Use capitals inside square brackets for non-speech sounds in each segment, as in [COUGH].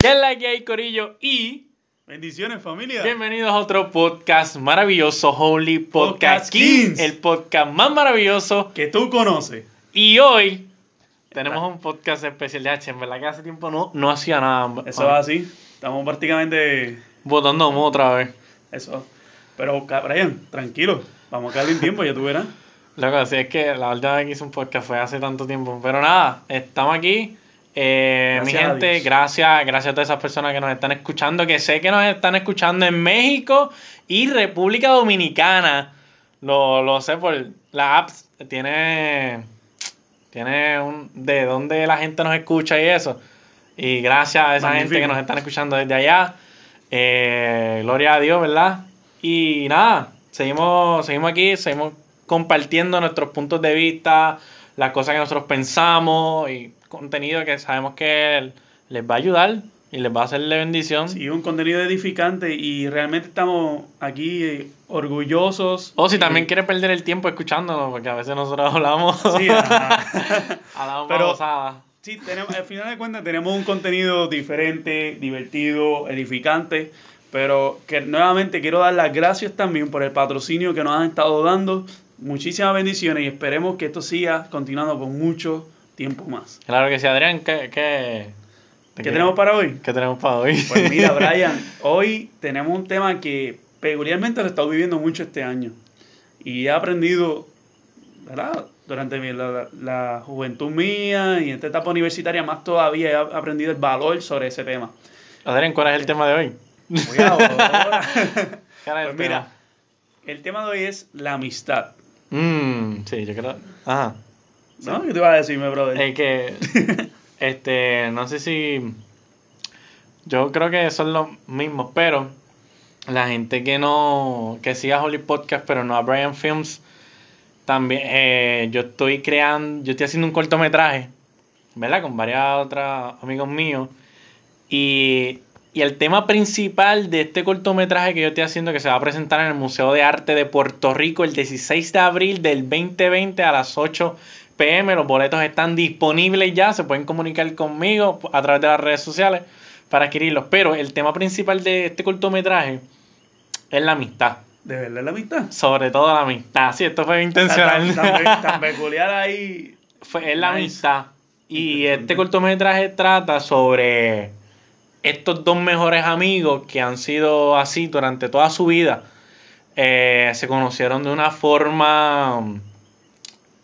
¿Qué es la que hay, Corillo? Y Bendiciones, familia. bienvenidos a otro podcast maravilloso, Holy Podcast Podcast Kings, Kings. el podcast más maravilloso. Que tú conoces. Y hoy tenemos un podcast especial de H. En verdad que hace tiempo no, no hacía nada. Eso es así. Estamos prácticamente. Votando otra vez. Eso. Pero, Brian, tranquilo. Vamos a darle un tiempo, ya tú verás. [LAUGHS] Loco, sí, es que la última vez que hice un podcast fue hace tanto tiempo. Pero nada, estamos aquí. Eh, mi a gente, gracias, gracias a todas esas personas que nos están escuchando, que sé que nos están escuchando en México y República Dominicana. Lo, lo sé por la apps. Tiene, tiene un, de dónde la gente nos escucha y eso. Y gracias a esa gente que nos están escuchando desde allá. Eh, gloria a Dios, ¿verdad? Y nada, seguimos, seguimos aquí, seguimos compartiendo nuestros puntos de vista, las cosas que nosotros pensamos y contenido que sabemos que les va a ayudar y les va a hacer de bendición. Sí, un contenido edificante y realmente estamos aquí eh, orgullosos. O si también Y- quiere perder el tiempo escuchándonos, porque a veces nosotros hablamos, [LAUGHS] Sí, [LAUGHS] hablamos Pero-. Sí, tenemos, al final de cuentas tenemos un contenido diferente, divertido, edificante, pero que nuevamente quiero dar las gracias también por el patrocinio que nos han estado dando. Muchísimas bendiciones y esperemos que esto siga continuando por mucho tiempo más. Claro que sí, Adrián, ¿qué, qué, ¿Qué tenemos para hoy? ¿Qué tenemos para hoy? Pues mira, [LAUGHS] Brian, hoy tenemos un tema que peculiarmente lo he estado viviendo mucho este año y he aprendido, ¿verdad? Durante mi- la, la juventud mía y en esta etapa universitaria más todavía he aprendido el valor sobre ese tema. Adrián, ¿cuál es el tema de hoy? Cuidado, [LAUGHS] ahora. ¿Cuál es el Pues mira, el tema de hoy es la amistad. Mm, sí, yo creo. Ajá. ¿No? ¿Qué te vas a decirme, brother? Es que, [LAUGHS] este, no sé si. Yo creo que son los mismos, pero la gente que no. que siga Holy Podcast, pero no a Brian Films, también. eh, yo estoy creando. Yo estoy haciendo un cortometraje, ¿verdad? Con varios otros amigos míos. Y, y el tema principal de este cortometraje que yo estoy haciendo, que se va a presentar en el Museo de Arte de Puerto Rico el 16 de abril del 2020 a las 8 pm. Los boletos están disponibles ya, se pueden comunicar conmigo a través de las redes sociales para adquirirlos. Pero el tema principal de este cortometraje es la amistad. ¿De verdad la amistad? Sobre todo la amistad. Sí, esto fue intencional. Tan, tan- tan [LAUGHS] peculiar ahí. Fue, es la Nice. amistad. Y este cortometraje trata sobre estos dos mejores amigos que han sido así durante toda su vida. Eh, se conocieron de una forma.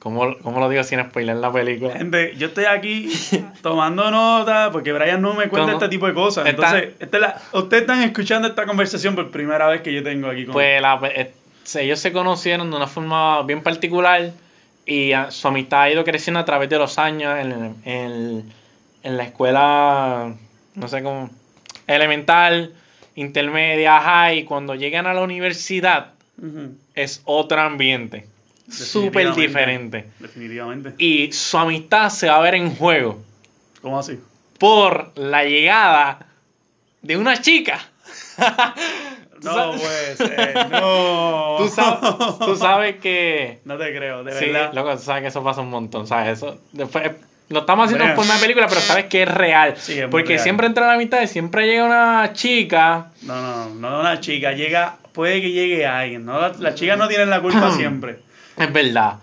¿Cómo, cómo lo digo sin spoiler la película? Gente, yo estoy aquí [LAUGHS] tomando nota porque Brian no me cuenta ¿Cómo? este tipo de cosas. Entonces, esta es la- ustedes están escuchando esta conversación por primera vez que yo tengo aquí con Pues la- eh, ellos se conocieron de una forma bien particular y ah, su amistad ha ido creciendo a través de los años en, en- en la escuela, no sé cómo, elemental, intermedia, high. Cuando llegan a la universidad es otro ambiente, súper diferente. Definitivamente. Y su amistad se va a ver en juego ¿Cómo así? por la llegada de una chica. [LAUGHS] No [LAUGHS] ser, no. Tú sabes, tú sabes que... No te creo, de Sí, verdad. loco, tú sabes que eso pasa un montón, ¿sabes? Eso, después, lo estamos haciendo Brian. por una película, pero sabes que es real. Sí, es muy porque real. siempre entra la mitad y siempre llega una chica. No, no, no, no una chica, llega, puede que llegue alguien, ¿no? Las las chicas no tienen la culpa [CLEARS THROAT] siempre. Es verdad.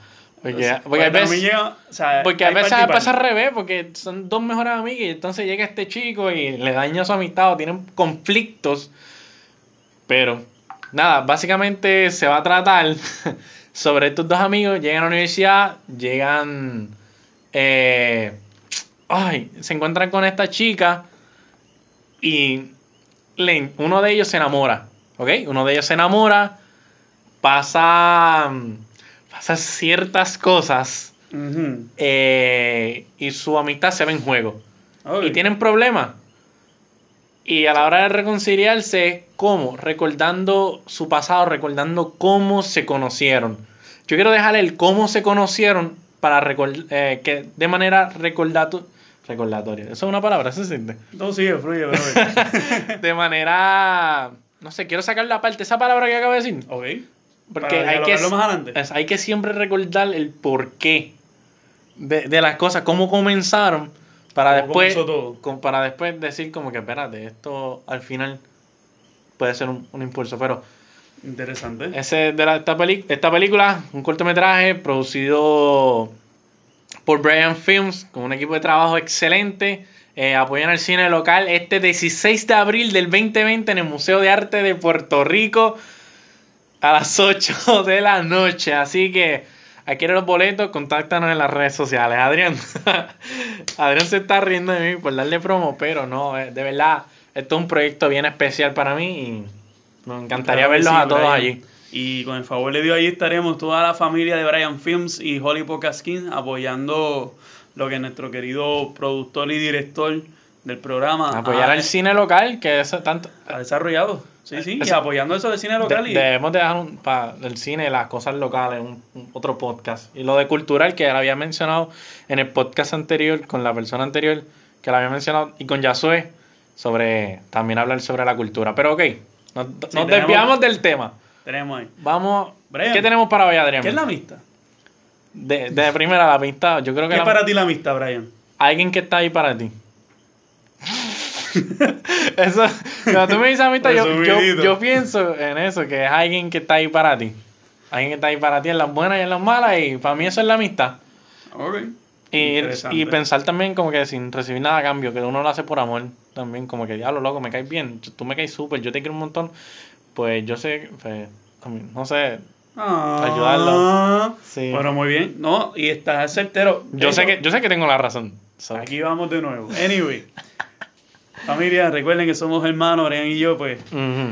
Porque, porque, Porque a veces, llega, o sea, porque a veces pasa al revés, porque son dos mejores amigas y entonces llega este chico y le daña su amistad o tienen conflictos. Pero, nada, básicamente se va a tratar [LAUGHS] sobre estos dos amigos. Llegan a la universidad, llegan. eh, ay, se encuentran con esta chica y le- uno de ellos se enamora. ¿Ok? Uno de ellos se enamora, pasa, pasa ciertas cosas eh, y su amistad se ve en juego. Y tienen problemas. Y a la hora de reconciliarse, ¿cómo? Recordando su pasado, recordando cómo se conocieron. Yo quiero dejar el cómo se conocieron para recordar, que de manera recordato- recordatoria. Eso es una palabra, ¿eso existe? No, sigue, fluye. [LAUGHS] De manera, no sé, quiero sacar la parte, esa palabra que acabo de decir. ok. Porque hay que, más es- hay que siempre recordar el porqué de, de las cosas, cómo comenzaron, para ¿Cómo después con- para después decir como que espérate, esto al final puede ser un, un impulso, pero Interesante. ese de la, esta, peli- esta película, un cortometraje producido por Brian Films, con un equipo de trabajo excelente. Eh, apoyan al cine local este 16 de abril del 2020 en el Museo de Arte de Puerto Rico a las 8 [LAUGHS] de la noche. Así que adquiere los boletos, contáctanos en las redes sociales. Adrián, [LAUGHS] Adrián se está riendo de mí por darle promo, pero no, eh, de verdad, esto es un proyecto bien especial para mí y nos encantaría Claro verlos sí, a todos Brian. allí. Y con el favor de Dios, allí estaremos toda la familia de Brian Films y Holly Podcast King apoyando lo que nuestro querido productor y director del programa Apoyar ha, al cine local, que eso tanto. ha desarrollado. Sí, sí, y apoyando eso del cine local. De- y, debemos dejar un, para el cine, las cosas locales, un, un- otro podcast. Y lo de cultural, que lo había mencionado en el podcast anterior, con la persona anterior, que lo había mencionado, y con Yasue, sobre también hablar sobre la cultura. Pero ok, nos, nos tenemos- desviamos del tema. tenemos ahí. Vamos, Brian, ¿qué tenemos para hoy, Adrián? ¿Qué es la amistad? de, de primera la pista, yo creo que ¿Qué es la- para ti la amistad, Brian? alguien que está ahí para ti. Eso, cuando tú me dices amistad, yo, yo, yo pienso en eso, que es alguien que está ahí para ti. Alguien que está ahí para ti en las buenas y en las malas, y para mí eso es la amistad. Ok. Y, y pensar también como que sin recibir nada a cambio, que uno lo hace por amor también, como que diablo loco, me caes bien, tú me caes súper, yo te quiero un montón, pues yo sé, pues, no sé, Ah, Ayudarlo. Sí. Bueno, muy bien. No, y estás certero. yo Eso- sé que, yo sé que tengo la razón. so. Aquí vamos de nuevo. Anyway. Familia, recuerden que somos hermanos, Brian y yo, pues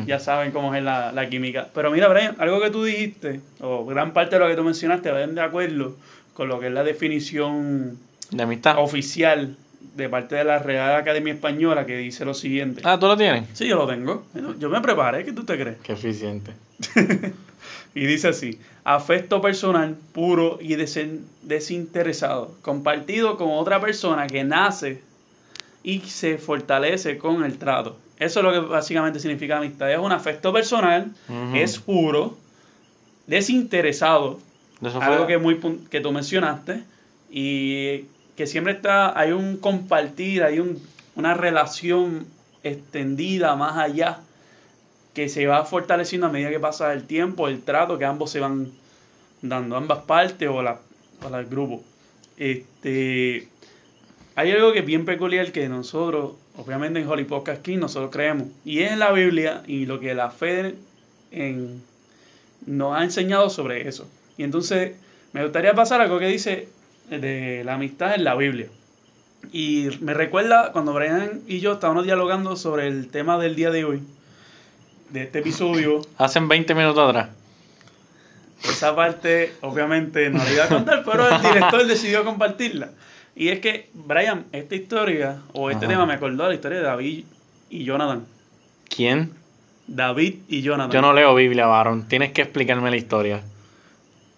ya saben cómo es la, la química. Pero mira, Brian, algo que tú dijiste, o gran parte de lo que tú mencionaste, vayan de acuerdo con lo que es la definición De amistad. oficial de parte de la Real Academia Española, que dice lo siguiente. Ah, ¿tú lo tienes? Sí, yo lo tengo. Yo me preparé, ¿qué tú te crees? Qué eficiente. [LAUGHS] Y dice así, afecto personal puro y desen- desinteresado, compartido con otra persona que nace y se fortalece con el trato. Eso es lo que básicamente significa amistad. Es un afecto personal, es puro, desinteresado, Eso algo que, muy, que tú mencionaste, y que siempre está, hay un compartir, hay un, una relación extendida más allá que se va fortaleciendo a medida que pasa el tiempo, el trato que ambos se van dando, ambas partes o, la, o el grupo. Este, hay algo que es bien peculiar que nosotros, obviamente en Holy Podcast King, nosotros creemos, y es en la Biblia y lo que la fe en- nos ha enseñado sobre eso. Y entonces me gustaría pasar a algo que dice de la amistad en la Biblia. Y me recuerda cuando Brian y yo estábamos dialogando sobre el tema del día de hoy, de este episodio, [LAUGHS] Hacen 20 minutos atrás. esa parte obviamente no la iba a contar, pero el director decidió compartirla. Y es que, Brian, esta historia, o este Ajá. tema me acordó de la historia de David y Jonathan. ¿Quién? David y Jonathan. Yo no leo Biblia, varón. Tienes que explicarme la historia.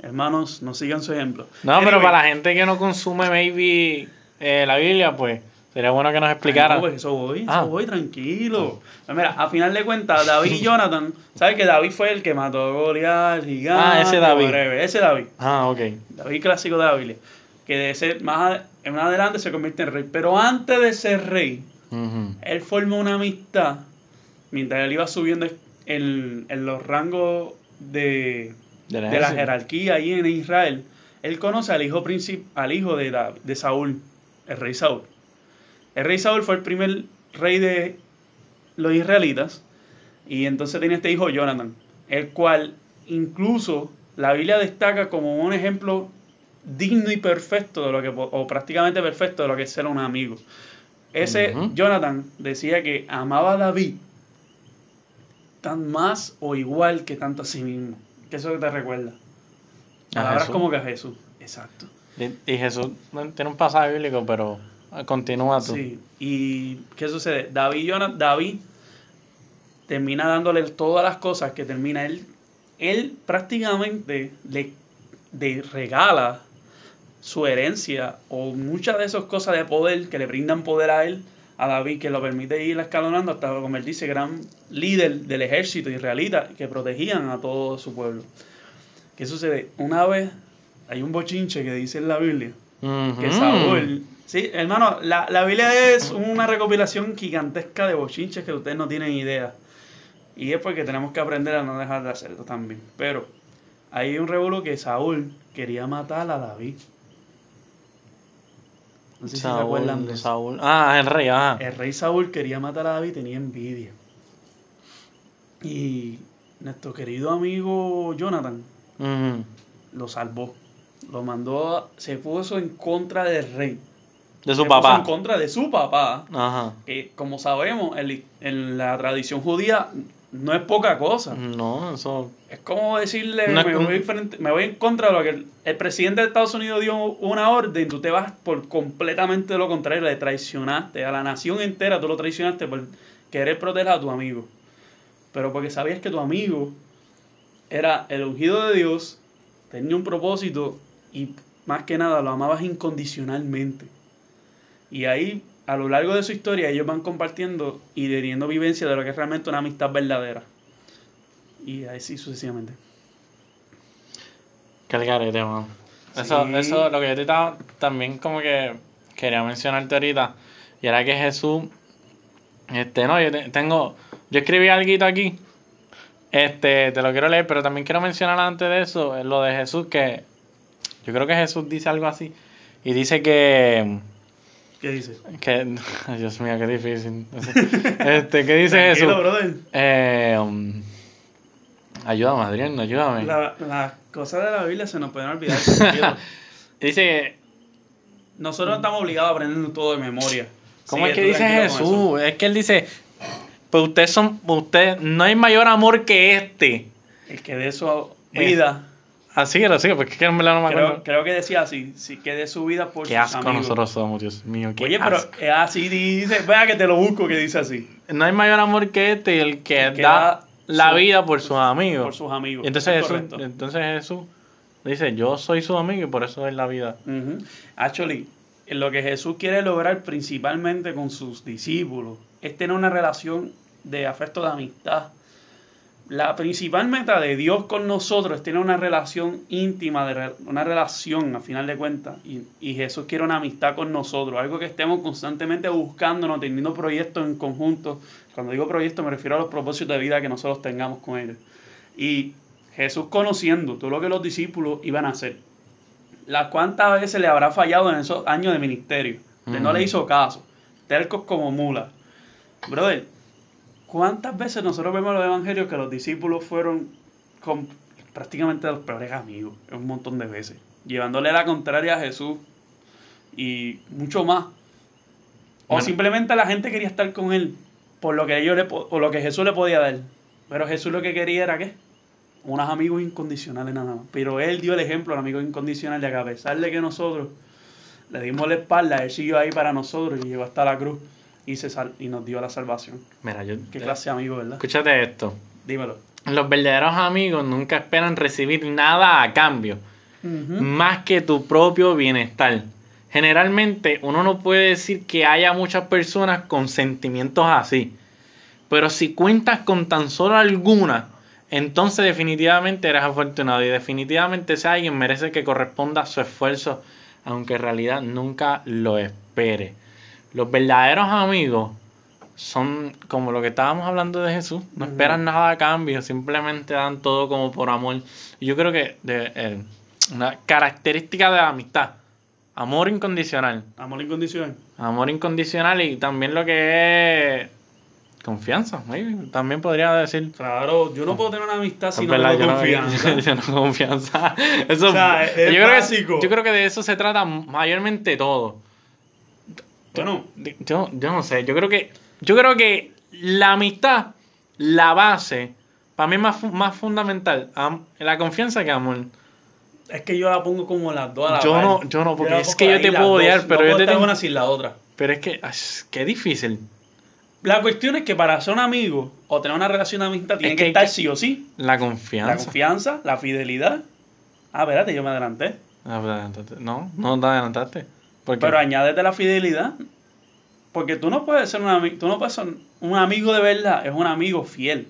Hermanos, no sigan su ejemplo. No, pero para la gente que no consume maybe eh, la Biblia, pues sería bueno que nos explicara. Ay, no, pues eso voy, eso Ah. voy, tranquilo. Pues mira, a final de cuentas, David y [LAUGHS] Jonathan, ¿sabes que David fue el que mató a Goliat, gigante? Ah, ese David. Ese David. Ah, ok. David clásico de la Biblia. Que de ser más ad- en adelante se convierte en rey. Pero antes de ser rey, él formó una amistad mientras él iba subiendo en, en los rangos de, de la jerarquía ahí en Israel. Él conoce al hijo, al hijo de, de Saúl, el rey Saúl. El rey Saúl fue el primer rey de los israelitas y entonces tenía este hijo Jonathan, el cual incluso la Biblia destaca como un ejemplo digno y perfecto de lo que o prácticamente perfecto de lo que es ser un amigo. Ese. Jonathan decía que amaba a David tan más o igual que tanto a sí mismo. Que eso te recuerda. Palabras como que a Jesús. Exacto. Y, y Jesús tiene un pasaje bíblico, pero ah, continúa tú. Sí. ¿Y qué sucede? David, Jonathan, David termina dándole todas las cosas que termina él. Él prácticamente le, le regala su herencia o muchas de esas cosas de poder que le brindan poder a él, a David, que lo permite ir escalonando hasta convertirse gran líder del ejército israelita que protegían a todo su pueblo. ¿Qué sucede? Una vez hay un bochinche que dice en la Biblia que. Saúl Sí, hermano, la, la Biblia es una recopilación gigantesca de bochinches que ustedes no tienen idea. Y es porque tenemos que aprender a no dejar de hacerlo también. Pero hay un revuelo que Saúl quería matar a David. No sé si se acuerdan de eso. Saúl. Ah, el rey, ajá. El rey Saúl quería matar a David y tenía envidia. Y nuestro querido amigo Jonathan lo salvó. Lo mandó, a- se puso en contra del rey. De Se su puso papá. en contra de su papá. Ajá. Que como sabemos, en, en la tradición judía no es poca cosa. No, eso. Es como decirle, es me, voy frente- me voy en contra de lo que el, el presidente de Estados Unidos dio una orden, tú te vas por completamente lo contrario, le traicionaste a la nación entera, tú lo traicionaste por querer proteger a tu amigo. Pero porque sabías que tu amigo era el ungido de Dios, tenía un propósito y más que nada lo amabas incondicionalmente. Y ahí, a lo largo de su historia, ellos van compartiendo y teniendo vivencia de lo que es realmente una amistad verdadera. Y así sucesivamente. Que el garete, mano. Eso, eso, lo que yo te estaba también como que quería mencionarte ahorita. Y era que Jesús. Este, no, yo te- tengo. Yo escribí algo aquí. Este, te lo quiero leer, pero también quiero mencionar antes de eso, lo de Jesús, que yo creo que Jesús dice algo así. Y dice que. ¿Qué dice? que Dios mío, qué difícil. Este, ¿qué dice Tranquilo, Jesús? brother. Eh, um, ayúdame, Adrián, ayúdame. La- Las cosas de la Biblia se nos pueden olvidar. [LAUGHS] Dice que Nosotros no estamos obligados a aprender todo de memoria. ¿Cómo Sigue es que dice eso. Jesús? Es que él dice, pues ustedes son, usted, no hay mayor amor que este. El que dé su vida. Así lo sigo, porque que en verdad no me acuerdo. creo que decía así. Sí, que dé su vida por Qué sus asco amigos. nosotros somos, Dios mío, qué Oye, pero asco. es así dice. Vea que te lo busco que dice así. No hay mayor amor que este, el que, El que da da la su- vida por sus amigos. Por sus amigos. Entonces Es Jesús, entonces Jesús dice, yo soy su amigo y por eso es la vida. Ujú. Actually, lo que Jesús quiere lograr principalmente con sus discípulos es tener una relación de afecto, de amistad. La principal meta de Dios con nosotros es tener una relación íntima, de una relación a final de cuentas. Y, y Jesús quiere una amistad con nosotros, algo que estemos constantemente buscándonos, teniendo proyectos en conjunto. Cuando digo proyectos me refiero a los propósitos de vida que nosotros tengamos con Él. Y Jesús conociendo todo lo que los discípulos iban a hacer las cuántas veces le habrá fallado en esos años de ministerio. Usted no le hizo caso. Tercos como mulas. Brother, ¿cuántas veces nosotros vemos en los evangelios que los discípulos fueron con prácticamente los peores amigos? Un montón de veces. Llevándole la contraria a Jesús y mucho más. O Bueno. simplemente la gente quería estar con él por lo que ellos le, por lo que Jesús le podía dar. Pero Jesús lo que quería era qué? Unos amigos incondicionales nada más. Pero él dio el ejemplo al amigo incondicional de que a pesar de que nosotros le dimos la espalda, él siguió ahí para nosotros y llegó hasta la cruz y, se sal- y nos dio la salvación. Mira, yo... Qué clase de amigo, ¿verdad? Escúchate esto. Dímelo. Los verdaderos amigos nunca esperan recibir nada a cambio. Más que tu propio bienestar. Generalmente uno no puede decir que haya muchas personas con sentimientos así, pero si cuentas con tan solo alguna, entonces definitivamente eres afortunado y definitivamente ese alguien merece que corresponda a su esfuerzo, aunque en realidad nunca lo espere. Los verdaderos amigos son como lo que estábamos hablando de Jesús, no esperan nada a cambio, simplemente dan todo como por amor. Y yo creo que de- eh, una característica de la amistad, amor incondicional, Amor incondicional. amor incondicional y también lo que es confianza, maybe, también podría decir. Claro, yo no puedo tener una amistad si [LAUGHS] no tengo confianza. yo no confianza. Eso, O sea, es yo, creo que, yo creo que de eso se trata mayormente todo. Bueno, De- Yo, yo no sé, yo creo que yo creo que la amistad, la base, para mí es más, más fundamental, am- la confianza que amor. es que yo la pongo como las dos a la Yo par. no- yo no, porque la es que yo te puedo dos. odiar, pero no yo puedo te tengo- una sin la otra. Pero es que, ay, qué difícil. La cuestión es que para ser un amigo o tener una relación de amistad tiene Es que, que estar que- sí o sí. La La confianza. confianza, la fidelidad. Ah, espérate, yo me adelanté. Ah, pero adelantaste. No, no te adelantaste. Pero añádete la fidelidad. Porque tú no puedes ser un amigo, tú no puedes ser un amigo de verdad, es un amigo fiel.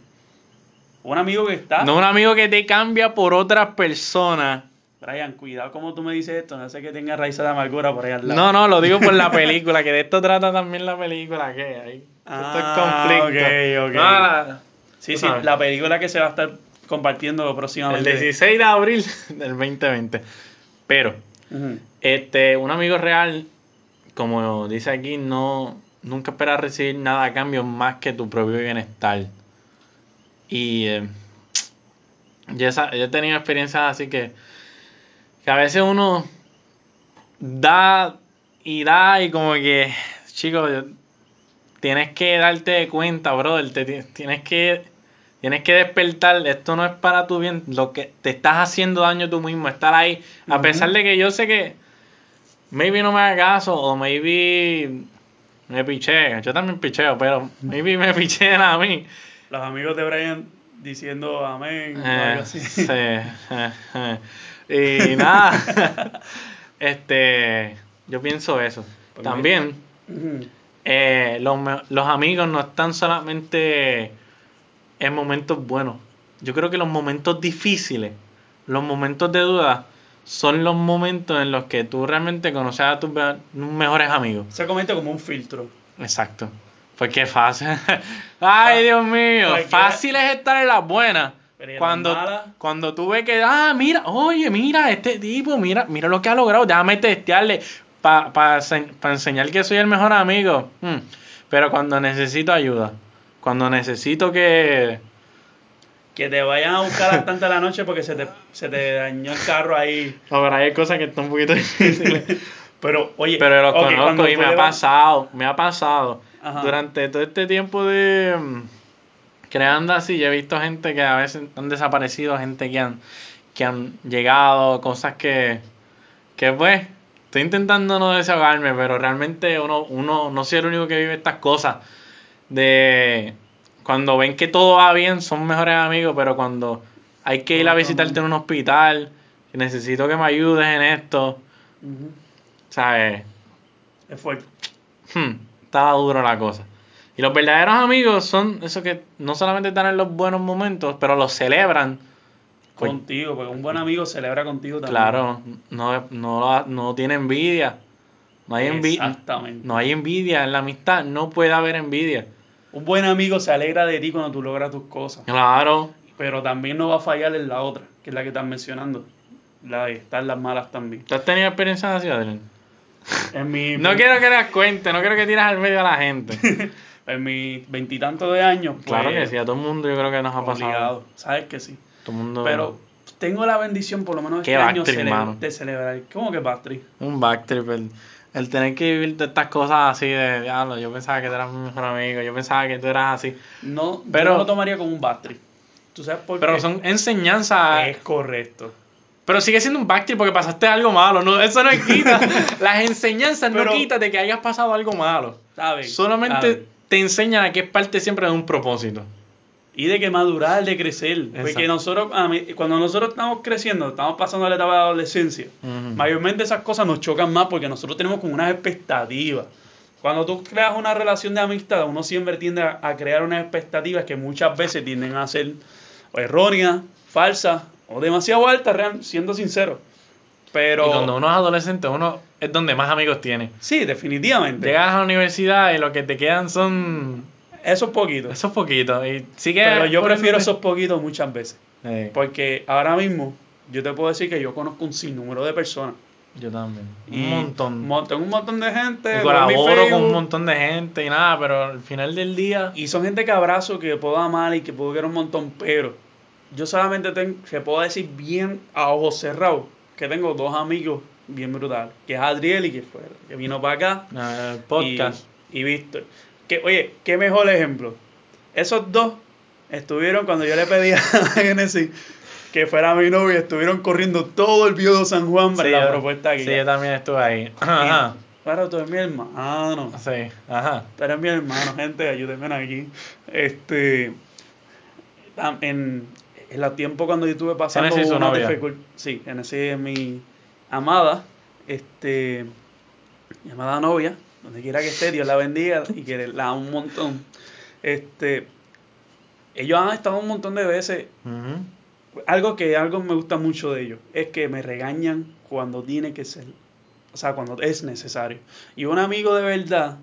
Un amigo que está. no un amigo que te cambia por otra persona. Brian, cuidado como tú me dices esto, no sé que tenga raíces de amargura por ahí al lado. No, no, lo digo por la película, que de esto trata también la película, que hay Ah, ok, ok. No, la- Sí, sí, sabes. la película que se va a estar compartiendo el próximamente. 16 de abril [LAUGHS] del 2020. Pero. Este, un amigo real, como dice aquí, no nunca espera recibir nada a cambio más que tu propio bienestar. Y eh, yo, esa- yo he tenido experiencias así que, que a veces uno da y da y como que, chicos, tienes que darte cuenta, brother, te ti- tienes que tienes que despertar, esto no es para tu bien, lo que te estás haciendo daño tú mismo, estar ahí, a pesar de que yo sé que maybe no me haga caso o maybe me piché, yo también picheo, pero maybe me [LAUGHS] pichean a mí. Los amigos de Brian diciendo amén o Eh, algo así. sí, eh, eh. Y [LAUGHS] nada, este, yo pienso eso. Pues También los, los amigos no están solamente en momentos buenos. Yo creo que los momentos difíciles, los momentos de duda, son los momentos en los que tú realmente conoces a tus me- mejores amigos. Se comenta como un filtro. Exacto. Porque es fácil. [LAUGHS] Ay, Dios mío. Fácil es estar en las buenas. Pero ¿y en Cuando, cuando tú ves que, ah, mira, oye, mira, este tipo, mira, mira lo que ha logrado, déjame testearle para enseñar que soy el mejor amigo. Mm. Pero cuando necesito ayuda, cuando necesito que... Que te vayan a buscar bastante a la noche porque se te, se te dañó el carro ahí. Ahora hay cosas que están un poquito [LAUGHS] difíciles. Pero, oye, Pero los ok, cuando conozco y me ha pasado, me ha pasado. Ajá. Durante todo este tiempo de mm, creando así, yo he visto gente que a veces han desaparecido, gente que han, que han llegado, cosas que, que pues, estoy intentando no desahogarme, pero realmente uno, uno no soy el único que vive estas cosas. De cuando ven que todo va bien, son mejores amigos, pero cuando hay que ir a visitarte en un hospital, necesito que me ayudes en esto, Ujú. ¿sabes? Es fuerte. Hmm, estaba duro la cosa. Y los verdaderos amigos son esos que no solamente están en los buenos momentos, pero los celebran. Pues, Contigo, porque un buen amigo celebra contigo también. claro, no, no, no tiene envidia. No hay, envidia Exactamente. no hay envidia en la amistad, no puede haber envidia. Un buen amigo se alegra de ti cuando tú logras tus cosas. Claro, Pero también no va a fallar en la otra, que es la que estás mencionando. La de estar las malas también. ¿tú has tenido experiencias así, Adrián? En mi, [LAUGHS] No quiero que las cuentes, no quiero que tiras al medio a la gente. [LAUGHS] en mis veintitantos de años, pues, claro que sí, a todo el mundo yo creo que nos ha pasado. obligado. Sabes que sí. Todo el mundo. Pero tengo la bendición, por lo menos este año, backtrip, cele- mano. de celebrar. ¿Cómo que backtrip? Un backtrip, el, el tener que vivir de estas cosas así de diablo. Yo pensaba que tú eras mi mejor amigo, yo pensaba que tú eras así. No, Pero- yo no lo tomaría como un backtrip. ¿Tú sabes por Pero qué? son enseñanzas. Es correcto. Pero sigue siendo un backtrip porque pasaste algo malo. No, eso no quita. [LAUGHS] Las enseñanzas Pero- no quitan de que hayas pasado algo malo. ¿Sabes? Solamente te enseñan a que es parte siempre de un propósito. Y de que madurar, de crecer. Porque nosotros, cuando nosotros estamos creciendo, estamos pasando la etapa de adolescencia, mayormente esas cosas nos chocan más porque nosotros tenemos como unas expectativas. Cuando tú creas una relación de amistad, uno siempre tiende a, a crear unas expectativas que muchas veces tienden a ser erróneas, falsas o demasiado altas, real- siendo sincero. Pero Y cuando uno es adolescente, uno es donde más amigos tiene. sí, definitivamente. Llegas a la universidad y lo que te quedan son Esos poquitos. esos poquitos. Y sigue Pero yo prefiero esos poquitos muchas veces. Eh, Porque ahora mismo yo te puedo decir que yo conozco un sinnúmero de personas. yo también. Y Un montón. mon- tengo un montón de gente. Y colaboro con un montón de gente y nada, pero al final del día. Y son gente que abrazo, que puedo amar y que puedo querer un montón. Pero yo solamente tengo, se puedo decir bien a ojos cerrados que tengo dos amigos bien brutales. Que es Adriel y que, fue, que vino para acá. eh, podcast. Y, y Víctor. Que, oye, qué mejor ejemplo. Esos dos estuvieron cuando yo le pedí a [LAUGHS] Genesis que fuera mi novia, estuvieron corriendo todo el Bío de San Juan para Sí, la yo- propuesta aquí. Sí, yo también estuve ahí. Ajá. Claro, tú eres mi hermano. Sí, ajá. Tú eres mi hermano, gente, ayúdenme aquí. Este. En, en el tiempo cuando yo estuve pasando Genesis, una novia. dificul- Sí, Genesis es mi amada. Este. Mi amada novia. Donde quiera que esté, Dios la bendiga y que la amo un montón. Este. Ellos han estado un montón de veces algo que algo me gusta mucho de ellos es que me regañan cuando tiene que ser, o sea, cuando es necesario. Y un amigo de verdad,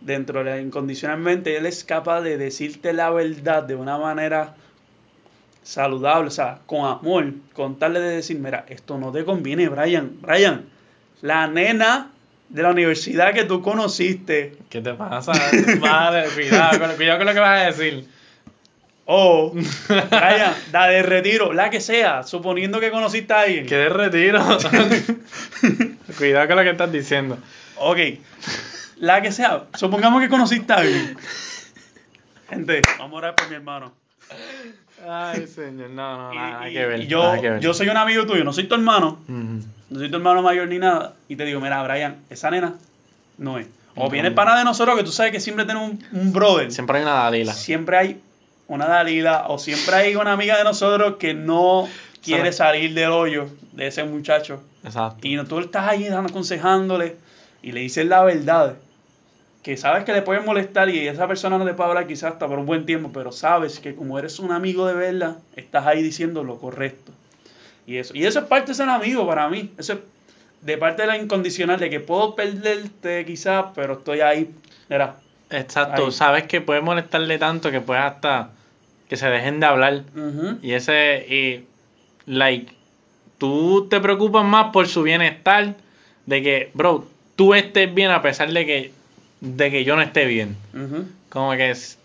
dentro de la incondicionalmente, él es capaz de decirte la verdad de una manera saludable, o sea, con amor, contarle de decir, mira, esto no te conviene, Brian. Brian, la nena de la universidad que tú conociste. ¿Qué te pasa? Madre, cuidado, con, cuidado con lo que vas a decir. O, Brian, la de retiro, la que sea, suponiendo que conociste a alguien. ¿Qué de retiro? [LAUGHS] cuidado con lo que estás diciendo. Ok, la que sea, supongamos que conociste a alguien. Gente, vamos a orar por mi hermano. Ay, [LAUGHS] señor, no, no, nada y- que ver. yo, nada que ver. yo soy un amigo tuyo, no soy tu hermano, no soy tu hermano mayor ni nada, y te digo, mira, Brian, esa nena no es. O viene el pana de nosotros, que tú sabes que siempre tenemos un, un brother. Siempre hay una Dalila. Siempre hay una Dalila, o siempre hay una amiga de nosotros que no quiere salir del hoyo de ese muchacho. Exacto. Y tú estás ahí dando- aconsejándole y le dices la verdad. Que sabes que le puede molestar y esa persona no te puede hablar quizás hasta por un buen tiempo, pero sabes que como eres un amigo de verdad, estás ahí diciendo lo correcto. Y eso, y eso es parte de ser amigo para mí. Eso es de parte de la incondicional, de que puedo perderte quizás, pero estoy ahí. Mira. Exacto. Ahí. Sabes que puede molestarle tanto que puede hasta que se dejen de hablar. Y ese, y, like, tú te preocupas más por su bienestar, de que, bro, tú estés bien a pesar de que, de que yo no esté bien. Como que es,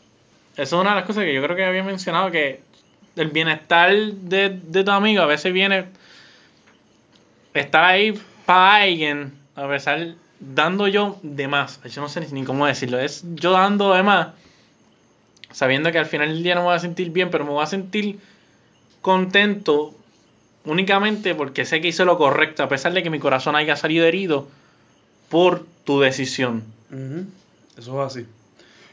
eso es una de las cosas que yo creo que había mencionado, que el bienestar de, de tu amigo a veces viene estar ahí para alguien, a pesar, dando yo de más. Yo no sé ni cómo decirlo, es yo dando de más, sabiendo que al final del día no me voy a sentir bien, pero me voy a sentir contento únicamente porque sé que hice lo correcto, a pesar de que mi corazón haya salido herido por tu decisión. Eso es así.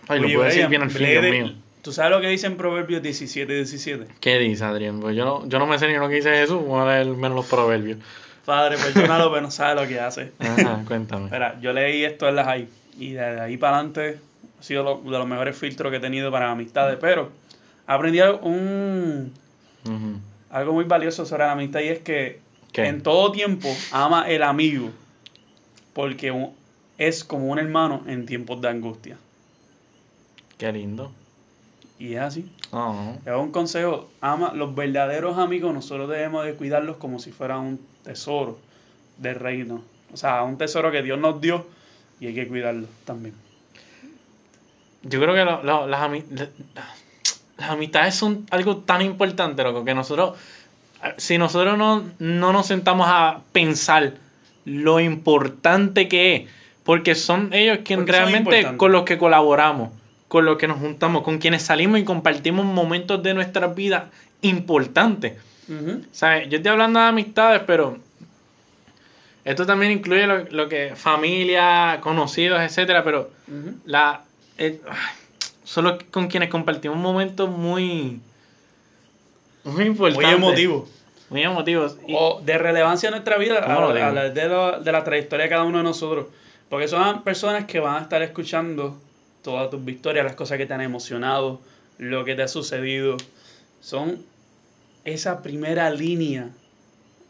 Ay, lo puedo decir bien al fin, Dios de- mío. ¿Tú sabes lo que dice en Proverbios 17, 17? ¿Qué dice Adrián? Pues yo no, yo no me sé ni lo que dice Jesús, voy a leer menos los proverbios. Padre, perdónalo, pero no sabe lo que hace. Ajá, cuéntame. Mira, yo leí esto en las ahí y desde ahí para adelante ha sido lo- de los mejores filtros que he tenido para amistades, pero aprendí algo- muy valioso sobre la amistad y es que ¿Qué? en todo tiempo ama el amigo porque es como un hermano en tiempos de angustia. Qué lindo. Y es así. Oh, Es un consejo, ama los verdaderos amigos, nosotros debemos de cuidarlos como si fueran un tesoro del reino. O sea, un tesoro que Dios nos dio y hay que cuidarlo también. Yo creo que lo- lo- las, ami- las amistades son algo tan importante, loco, que nosotros, si nosotros no, no nos sentamos a pensar lo importante que es, porque son ellos quienes realmente con los que colaboramos, con los que nos juntamos, con quienes salimos y compartimos momentos de nuestras vidas importantes. ¿Sabes? Yo estoy hablando de amistades, pero esto también incluye lo, lo que familia, conocidos, etcétera, pero la eh, son los con quienes compartimos momentos muy muy importantes, Muy emotivo. muy emotivos. Y- O de relevancia en nuestra vida ¿Cómo lo a, a de, lo- de la trayectoria de cada uno de nosotros. Porque son personas que van a estar escuchando todas tus victorias, las cosas que te han emocionado, lo que te ha sucedido. Son esa primera línea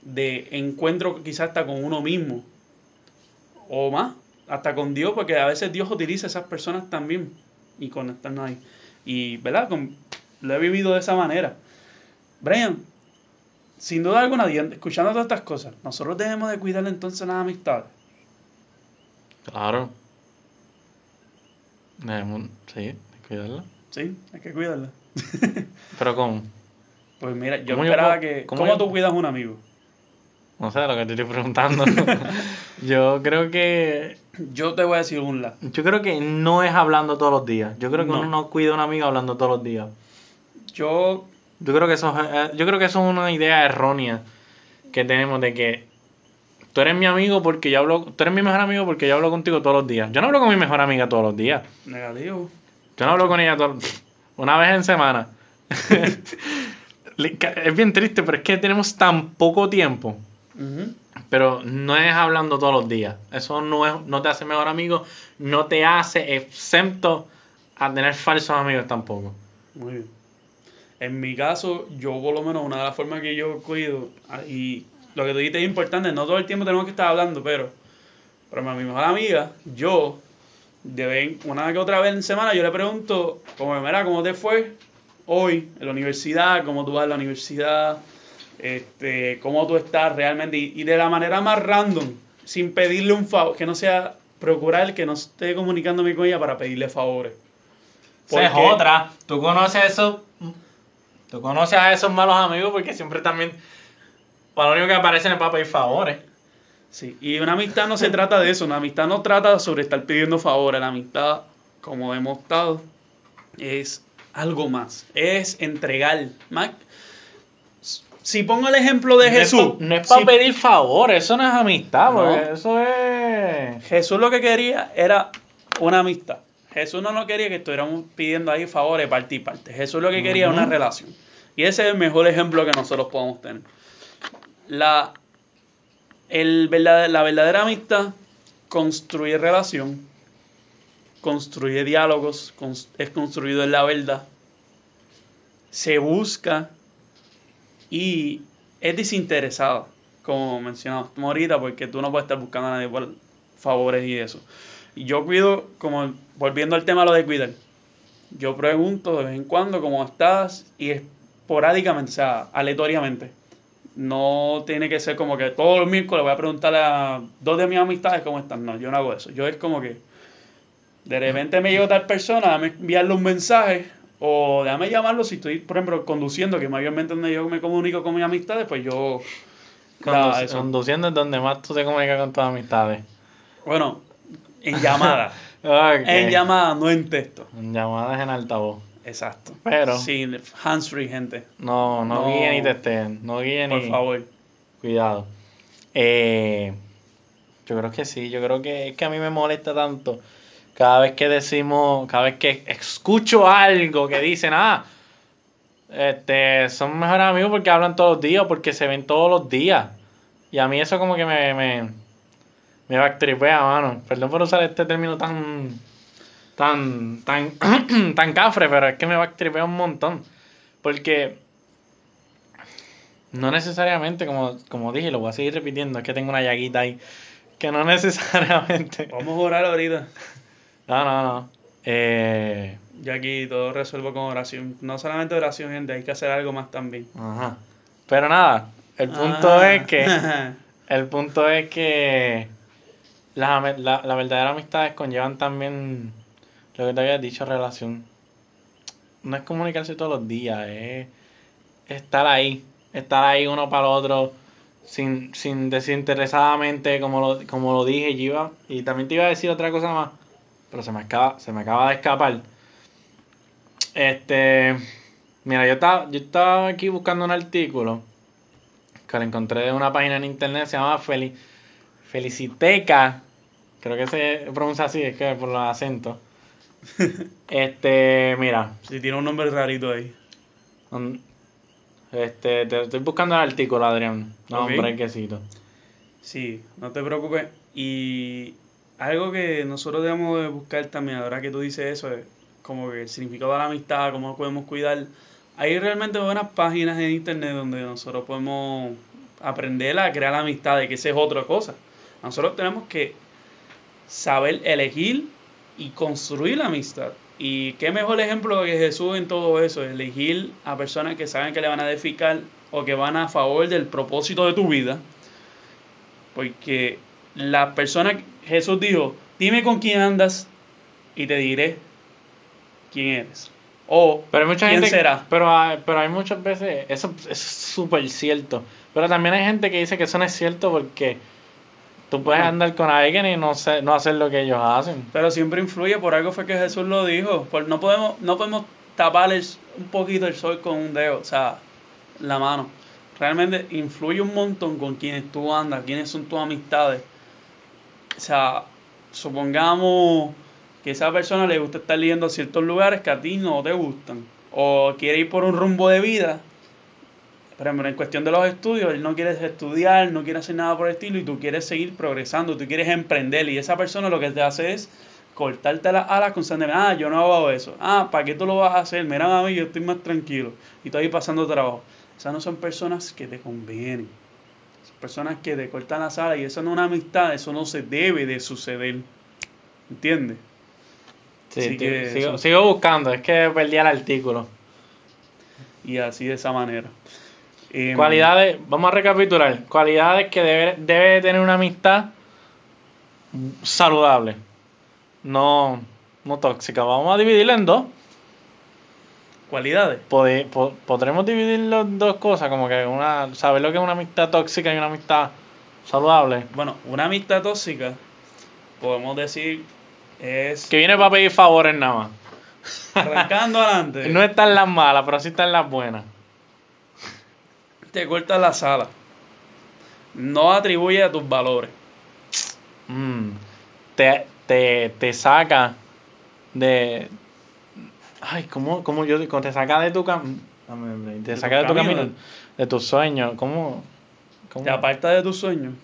de encuentro quizás hasta con uno mismo. O más, hasta con Dios, porque a veces Dios utiliza esas personas también y conectarnos ahí. Y, ¿verdad? Con- lo he vivido de esa manera. Brian, sin duda alguna, escuchando todas estas cosas, nosotros debemos de cuidar entonces las amistades. Claro. Debemos- sí, hay que cuidarla. Sí, hay que cuidarlas. [LAUGHS] Pero ¿cómo? Pues mira, yo ¿Cómo yo esperaba que... cómo ¿Cómo, yo- tú cuidas a un amigo? No sé lo que te estoy preguntando. [LAUGHS] yo creo que Yo te voy a decir un la. yo creo que no es hablando todos los días. Yo creo que No. uno no cuida a un amigo hablando todos los días. Yo... Yo creo que eso es, eh, yo creo que eso es una idea errónea que tenemos de que tú eres mi amigo porque yo hablo, tú eres mi mejor amigo porque yo hablo contigo todos los días. Yo no hablo con mi mejor amiga todos los días. Negativo. Yo no hablo con ella todo- una vez en semana. [LAUGHS] Es bien triste, pero es que tenemos tan poco tiempo. Ujú. Pero no es hablando todos los días. Eso no, es, no te hace mejor amigo, no te hace exento a tener falsos amigos tampoco. Muy bien. En mi caso, yo por lo menos una de las formas que yo cuido, ah, y lo que tú dijiste es importante, no todo el tiempo tenemos que estar hablando, pero, pero a mi mejor amiga, yo, de vez, una que otra vez en semana, yo le pregunto, como, mira, ¿cómo te fue hoy en la universidad? ¿Cómo tú vas a la universidad? Este, ¿Cómo tú estás realmente? Y, y de la manera más random, sin pedirle un favor, que no sea procurar que no esté comunicándome con ella para pedirle favores. Esa es Porque- otra. Tú conoces a esos. Tú conoces a esos malos amigos porque siempre también. Para lo único que aparecen es para pedir favores. Sí, y una amistad no se trata de eso, una amistad no trata sobre estar pidiendo favores, la amistad, como hemos estado, es algo más, es entregar. Más, si pongo el ejemplo de No es Jesús, No es para si pedir favores, eso no es amistad, No. porque eso es. Jesús lo que quería era una amistad. Jesús no lo quería que estuviéramos pidiendo ahí favores parte y parte. Jesús lo que quería era una relación. Y ese es el mejor ejemplo que nosotros podemos tener. La, el verdad- la verdadera amistad construye relación, construye diálogos, es construido en la verdad, se busca y es desinteresado, como mencionamos ahorita, porque tú no puedes estar buscando a nadie por favores y eso. Yo cuido, como volviendo al tema lo de cuidar, yo pregunto de vez en cuando cómo estás y esporádicamente, o sea, aleatoriamente. No tiene que ser como que todos los miércoles voy a preguntarle a dos de mis amistades cómo están. No, yo no hago eso. Yo es como que de repente me llega tal persona, dame enviarle un mensaje o déjame llamarlo si estoy, por ejemplo, conduciendo, que mayormente donde yo me comunico con mis amistades, pues yo... Condu- eso. conduciendo es donde más tú te comunicas con tus amistades. Bueno, en llamada. [LAUGHS] Ok. en llamada, no en texto. En llamadas en altavoz. Exacto. Pero- Sin hands free, gente. No, no, No. guíen ni testeen. No guíen Por ni. favor. Cuidado. Eh, yo creo que sí, yo creo que es que a mí me molesta tanto cada vez que decimos, cada vez que escucho algo que dicen, ah, este, son mejores amigos porque hablan todos los días, porque se ven todos los días. Y a mí eso como que me, me, me backtripea, mano. Perdón por usar este término tan, tan, tan, [CLEARS THROAT] tan cafre, pero es que me backtripea un montón. Porque no necesariamente, como, como dije, lo voy a seguir repitiendo, es que tengo una llaguita ahí. Que no [LAUGHS] necesariamente. Vamos a orar ahorita. No, no, no. Eh, Yo aquí todo resuelvo con oración. No solamente oración, gente, hay que hacer algo más también. ajá. Pero nada, el punto Ah. es que. [LAUGHS] El punto es que. Las, la, la verdadera amistades conllevan también. Lo que te había dicho, relación. No es comunicarse todos los días, es estar ahí. Estar ahí uno para el otro. Sin, sin desinteresadamente, como lo, como lo dije, iba. Y también te iba a decir otra cosa más. Pero se me acaba, se me acaba de escapar. Este. Mira, yo estaba, yo estaba aquí buscando un artículo que lo encontré de una página en internet, se llama Feli, Feliciteca, creo que se pronuncia así, es que por los acentos. [LAUGHS] Este, mira, Si tiene un nombre rarito ahí. este, te estoy buscando el artículo, Adrián, no, un brequecito. Sí, no te preocupes. Y algo que nosotros debemos de buscar también, ahora que tú dices eso, es como que el significado de la amistad, cómo podemos cuidar. Hay realmente buenas páginas en internet donde nosotros podemos aprender a crear amistades, que esa es otra cosa. Nosotros tenemos que saber elegir y construir la amistad. Y qué mejor ejemplo que Jesús en todo eso, elegir a personas que saben que le van a edificar o que van a favor del propósito de tu vida. Porque la persona, Jesús dijo, dime con quién andas y te diré quién eres. O Pero hay mucha quién gente, será. pero hay, pero hay muchas veces, eso, eso es súper cierto, pero también hay gente que dice que eso no es cierto porque tú puedes andar con alguien y no, sé, no hacer lo que ellos hacen. Pero siempre influye, por algo fue que Jesús lo dijo. Por, no, podemos, no podemos tapar el- un poquito el sol con un dedo, o sea, la mano. Realmente influye un montón con quienes tú andas, quiénes son tus amistades. O sea, supongamos que esa persona le gusta estar yendo a ciertos lugares que a ti no te gustan. O quiere ir por un rumbo de vida. Por ejemplo, en cuestión de los estudios, él no quiere estudiar, no quiere hacer nada por el estilo y tú quieres seguir progresando, tú quieres emprender y esa persona lo que te hace es cortarte las alas constantemente. Ah, yo no hago eso. Ah, ¿para qué tú lo vas a hacer? Mira, a mí, yo estoy más tranquilo y estoy ahí pasando trabajo. Esas no son personas que te convienen. Son personas que te cortan las alas y eso no es una amistad, eso no se debe de suceder. ¿Entiendes? Sí, que sigo, sigo buscando, es que perdí el artículo. Y así de esa manera. Em, Cualidades, vamos a recapitular. Cualidades que debe, debe tener una amistad saludable, no, no tóxica. Vamos a dividirla en dos. Cualidades. Pode- po- podremos dividirlo en dos cosas, como que una, saber lo que es una amistad tóxica y una amistad saludable. Bueno, una amistad tóxica, podemos decir, es Que viene para pedir favores nada más. arrancando [LAUGHS] adelante. No están las malas, pero sí están las buenas. Te corta la sala. No atribuye a tus valores. Mm, te, te, te saca de. Ay, ¿cómo, cómo yo digo? Te saca de tu camino. Te De saca tu de tu camino. camino, de tus sueños. ¿Cómo? cómo? Te aparta de tus sueños.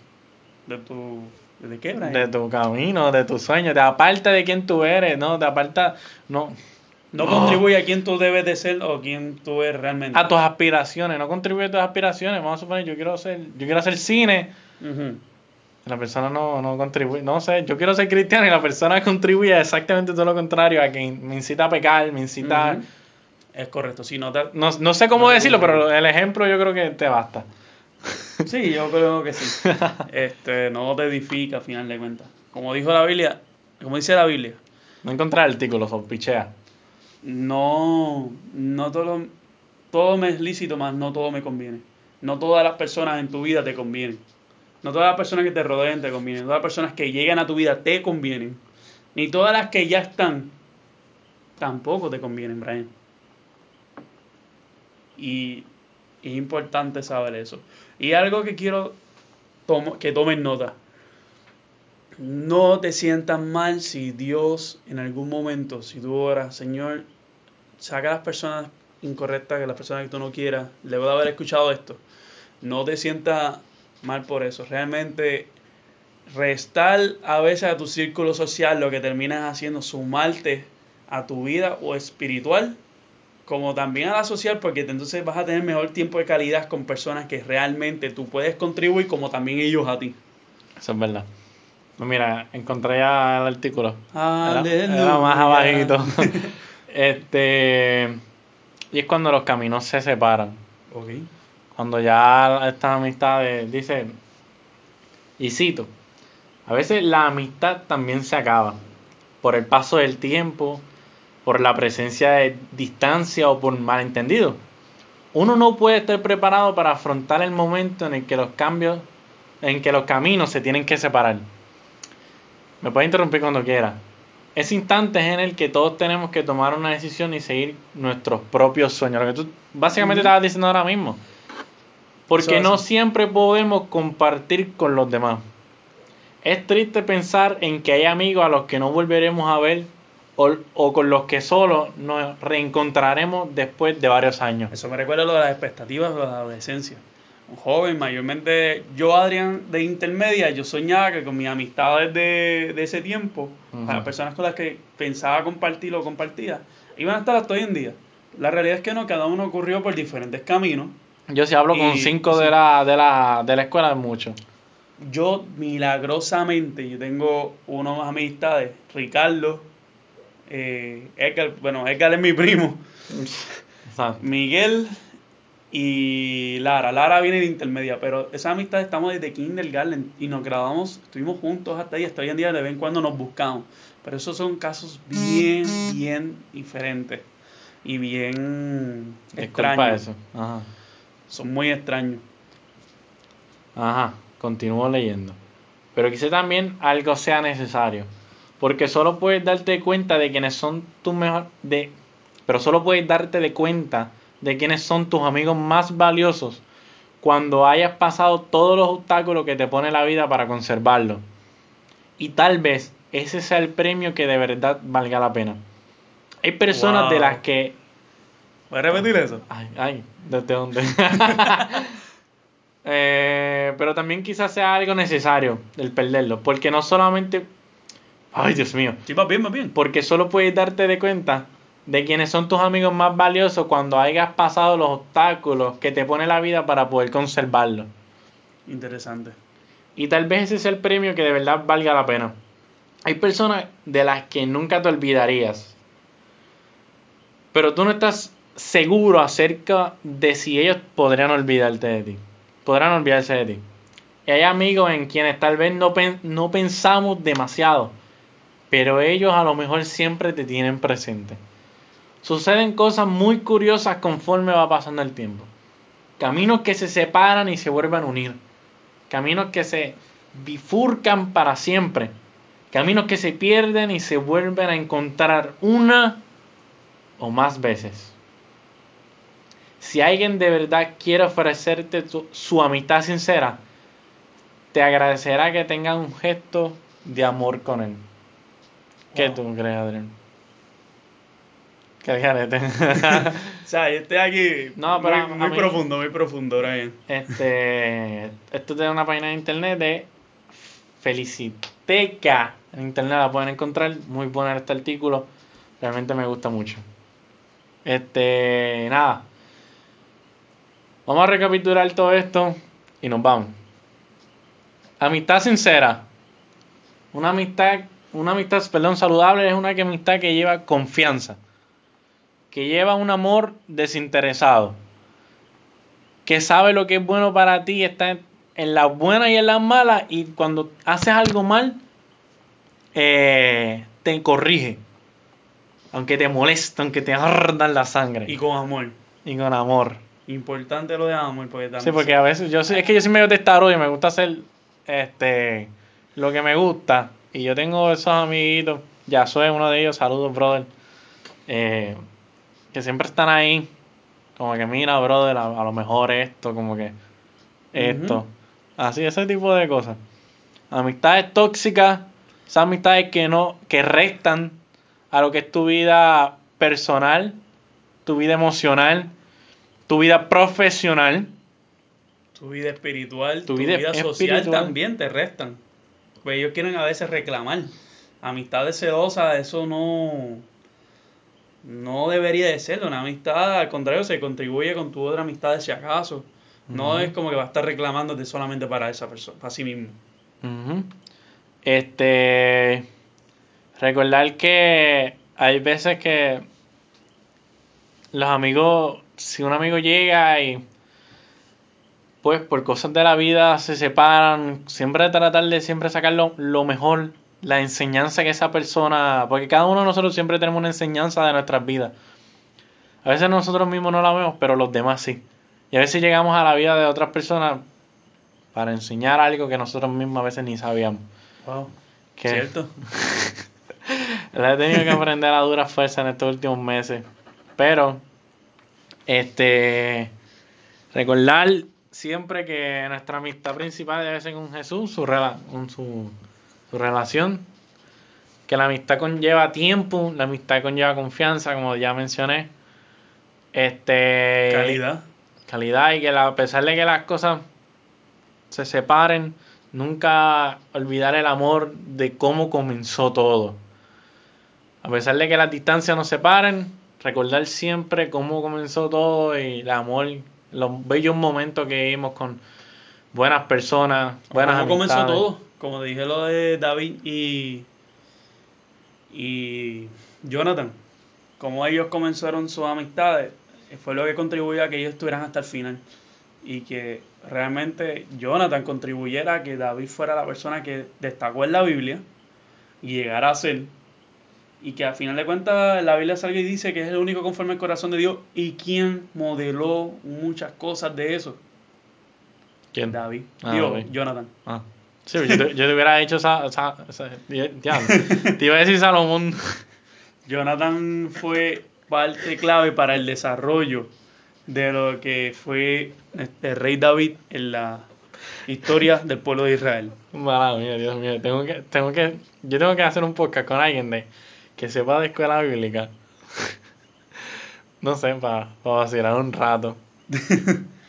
De tu. ¿De qué, Brian? De tu camino, de tus sueños. Te aparta de quién tú eres, ¿no? Te aparta. No. No No. contribuye a quién tú debes de ser o quién tú eres realmente. A tus aspiraciones. No contribuye a tus aspiraciones. Vamos a suponer, yo quiero hacer, yo quiero hacer cine. La persona no, no contribuye, no sé, yo quiero ser cristiano y la persona [LAUGHS] contribuye a exactamente todo lo contrario, a que me incita a pecar, me incita... Es correcto. Si no te- no, no sé cómo No decirlo, pero el ejemplo yo creo que te basta. Sí, yo creo que sí. [LAUGHS] Este, no te edifica a final de cuentas. Como dijo la Biblia, como dice la Biblia, No encontrar el artículo, son pichea. No, no todo, todo me es lícito, más no todo me conviene. No todas las personas en tu vida te convienen. No todas las personas que te rodeen te convienen. No todas las personas que llegan a tu vida te convienen. Ni todas las que ya están tampoco te convienen, Brian. Y es importante saber eso. Y algo que quiero tomo- que tomen nota. No te sientas mal si Dios en algún momento, si tú oras, Señor, saca a las personas incorrectas, que las personas que tú no quieras, luego de haber escuchado esto, no te sientas mal por eso. Realmente restar a veces a tu círculo social lo que terminas haciendo, sumarte a tu vida o espiritual, como también a la social, porque entonces vas a tener mejor tiempo de calidad con personas que realmente tú puedes contribuir, como también ellos a ti. Eso es verdad. Pues mira, encontré ya el artículo. Era, Aleluya. era más abajito. [LAUGHS] este... Y es cuando los caminos se separan. Ok. Cuando ya estas amistades, dice, y cito, a veces la amistad también se acaba por el paso del tiempo, por la presencia de distancia o por malentendido. Uno no puede estar preparado para afrontar el momento en el que los cambios, en que los caminos se tienen que separar. Me puede interrumpir cuando quiera. Ese instante es en el que todos tenemos que tomar una decisión y seguir nuestros propios sueños. Lo que tú básicamente estabas diciendo ahora mismo. Porque Eso no siempre podemos compartir con los demás. Es triste pensar en que hay amigos a los que no volveremos a ver o, o con los que solo nos reencontraremos después de varios años. Eso me recuerda lo de las expectativas de la adolescencia. Un joven, mayormente yo, Adrián, de intermedia, yo soñaba que con mis amistades de, de ese tiempo, las personas con las que pensaba compartir o compartía, iban a estar hasta hoy en día. La realidad es que no, cada uno ocurrió por diferentes caminos. Yo si hablo con cinco sí. de, la, de, la, de la escuela es mucho. Yo, milagrosamente, yo tengo unas amistades, Ricardo, eh, Edgar, bueno, Edgar es mi primo, [LAUGHS] Exacto. Miguel y Lara. Lara viene de intermedia, pero esa amistad estamos desde kindergarten y nos graduamos, estuvimos juntos hasta ahí, hasta hoy en día de vez en cuando nos buscamos. Pero esos son casos bien, bien diferentes y bien Disculpa extraños. eso. Ajá. Son muy extraños. Ajá, continúo leyendo. Pero quizá también algo sea necesario. Porque solo puedes darte cuenta de quienes son tus mejor de pero solo puedes darte de cuenta de quiénes son tus amigos más valiosos cuando hayas pasado todos los obstáculos que te pone la vida para conservarlos. Y tal vez ese sea el premio que de verdad valga la pena. Hay personas de las que ¿Puedes repetir eso? Ay, ay, ¿desde dónde? [LAUGHS] Eh, pero también quizás sea algo necesario el perderlo, porque no solamente Ay, Dios mío. Sí, va bien, va bien. Porque solo puedes darte de cuenta de quiénes son tus amigos más valiosos cuando hayas pasado los obstáculos que te pone la vida para poder conservarlos. Interesante. Y tal vez ese sea el premio que de verdad valga la pena. Hay personas de las que nunca te olvidarías. Pero tú no estás seguro acerca de si ellos podrían olvidarte de ti. Podrán olvidarse de ti. Y hay amigos en quienes tal vez no, pen- no pensamos demasiado. Pero ellos a lo mejor siempre te tienen presente. Suceden cosas muy curiosas conforme va pasando el tiempo. Caminos que se separan y se vuelven a unir. Caminos que se bifurcan para siempre. Caminos que se pierden y se vuelven a encontrar una o más veces. Si alguien de verdad quiere ofrecerte tu- su amistad sincera, te agradecerá que tengas un gesto de amor con él. ¿Qué Wow. tú crees, Adrián? ¿Qué carete? [LAUGHS] O sea, yo estoy aquí No, pero muy, a muy mí- profundo, muy profundo, Brian. Este, esto tiene una página de internet de Feliciteca. En internet la pueden encontrar. Muy buena este artículo. Realmente me gusta mucho. Este, nada. Vamos a recapitular todo esto y nos vamos. Amistad sincera. Una amistad, una amistad, perdón, saludable es una que- amistad que lleva confianza. Que lleva un amor desinteresado que sabe lo que es bueno para ti, está en, las buenas y en las malas, y cuando haces algo mal, eh, te corrige. Aunque te molesta, aunque te ardan la sangre. Y Y, con amor. con amor. Importante lo de amor, porque también. Sí, porque a veces, yo soy- es que yo soy medio testarudo y me gusta hacer este lo que me gusta. Y yo tengo esos amiguitos, ya soy uno de ellos, saludos, brother. eh, que siempre están ahí. Como que mira, brother, a, a lo mejor esto, como que esto. Así, ese tipo de cosas. Amistades tóxicas, esas amistades que no, que restan a lo que es tu vida personal, tu vida emocional, tu vida profesional. Tu vida espiritual, Tu tu, vida vida, social espiritual. también te restan. Pues ellos quieren a veces reclamar. Amistades sedosas, eso no. No debería de serlo. Una amistad, al contrario, se contribuye con tu otra amistad si acaso. No es como que va a estar reclamándote solamente para esa persona, para sí mismo. Este. Recordar que hay veces que los amigos, si un amigo llega y pues por cosas de la vida se separan, siempre tratar de siempre sacar lo, lo mejor, la enseñanza que esa persona, porque cada uno de nosotros siempre tenemos una enseñanza de nuestras vidas. A veces nosotros mismos no la vemos, pero los demás sí. Y a veces llegamos a la vida de otras personas para enseñar algo que nosotros mismos a veces ni sabíamos. Wow. Que ¿Cierto? [LAUGHS] la he tenido que aprender a dura fuerza en estos últimos meses. Pero, este, recordar siempre que nuestra amistad principal debe ser con Jesús, su, rela- con su, su relación. Que la amistad conlleva tiempo, la amistad conlleva confianza, como ya mencioné. Este, Calidad. calidad y que la- a pesar de que las cosas se separen, nunca olvidar el amor de cómo comenzó todo. A pesar de que las distancias nos separen, recordar siempre cómo comenzó todo y el amor, los bellos momentos que vivimos con buenas personas, buenas ¿Cómo comenzó todo? Como dije lo de David y, y Jonathan. Cómo ellos comenzaron sus amistades. eh, Fue lo que contribuyó a que ellos estuvieran hasta el final. Y que realmente Jonathan contribuyera a que David fuera la persona que destacó en la Biblia y llegara a ser. Y que al final de cuentas la Biblia salga y dice que es el único conforme al corazón de Dios y quien modeló muchas cosas de eso. ¿Quién? David. Ah, Digo, David. Jonathan. Ah. Sí, yo te, yo te hubiera dicho esa, esa- esa-. Te iba a decir Salomón. Jonathan fue parte clave para el desarrollo de lo que fue el rey David en la historia del pueblo de Israel. Mala mía, Dios mío. Tengo que, tengo que, yo tengo que hacer un podcast con alguien de que sepa de escuela bíblica. [LAUGHS] No sé, para vacilar un rato. [LAUGHS]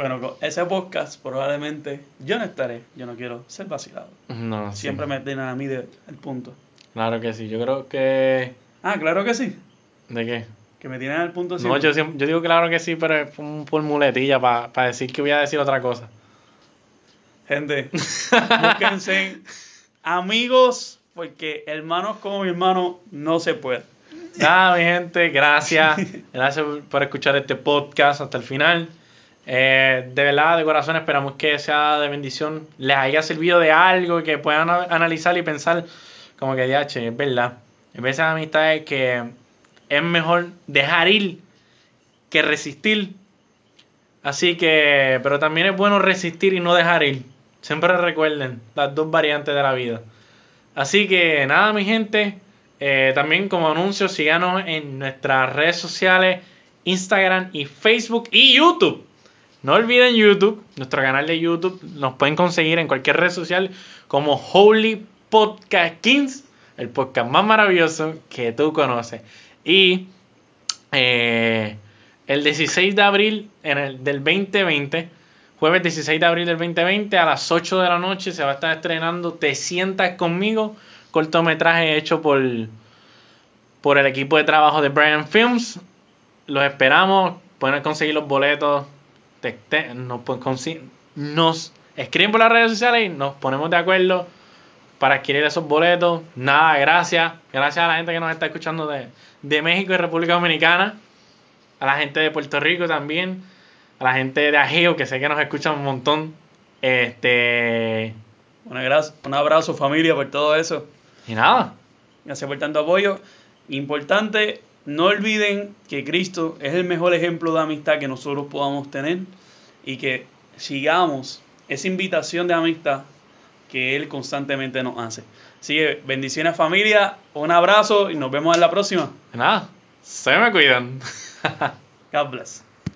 Bueno, con ese podcast probablemente yo no estaré, yo no quiero ser vacilado. No, sí. Siempre me tienen a mí del punto. Claro que sí. Yo creo que. Ah, claro que sí. ¿De qué? Que me tienen al punto No, yo, yo digo claro que sí, pero es un- por muletilla, para decir que voy a decir otra cosa. Gente, [LAUGHS] búsquense amigos, porque hermanos como mi hermano no se puede. Nada, mi gente, gracias. [LAUGHS] Gracias por escuchar este podcast hasta el final. Eh, de verdad, de corazón, esperamos que sea de bendición, les haya servido de algo que puedan analizar y pensar como que, che, es verdad. En de amistades que es mejor dejar ir que resistir. Así que, pero también es bueno resistir y no dejar ir. Siempre recuerden las dos variantes de la vida. Así que nada, mi gente. eh, también como anuncio, síganos en nuestras redes sociales, Instagram y Facebook y YouTube. No olviden YouTube, nuestro canal de YouTube. Nos pueden conseguir en cualquier red social como Holy Podcast Kings, el podcast más maravilloso que tú conoces. Y eh, el 16 de abril el, del 2020, jueves 16 de abril del 2020, a las 8 de la noche se va a estar estrenando Te sientas conmigo, cortometraje hecho por, por el equipo de trabajo de Brian Films. Los esperamos, pueden conseguir los boletos, te- te- nos, escriben por las redes sociales y nos ponemos de acuerdo para adquirir esos boletos. Nada, gracias. Gracias a la gente que nos está escuchando de, de México y República Dominicana. A la gente de Puerto Rico también. A la gente de Ajeo, que sé que nos escuchan un montón. Este. Un abrazo, un abrazo familia por todo eso. Y nada. Gracias por tanto apoyo. Importante, no olviden que Cristo es el mejor ejemplo de amistad que nosotros podamos tener y que sigamos esa invitación de amistad que Él constantemente nos hace. Así que bendiciones familia, un abrazo y nos vemos en la próxima. Nada. Se me cuidan. God bless.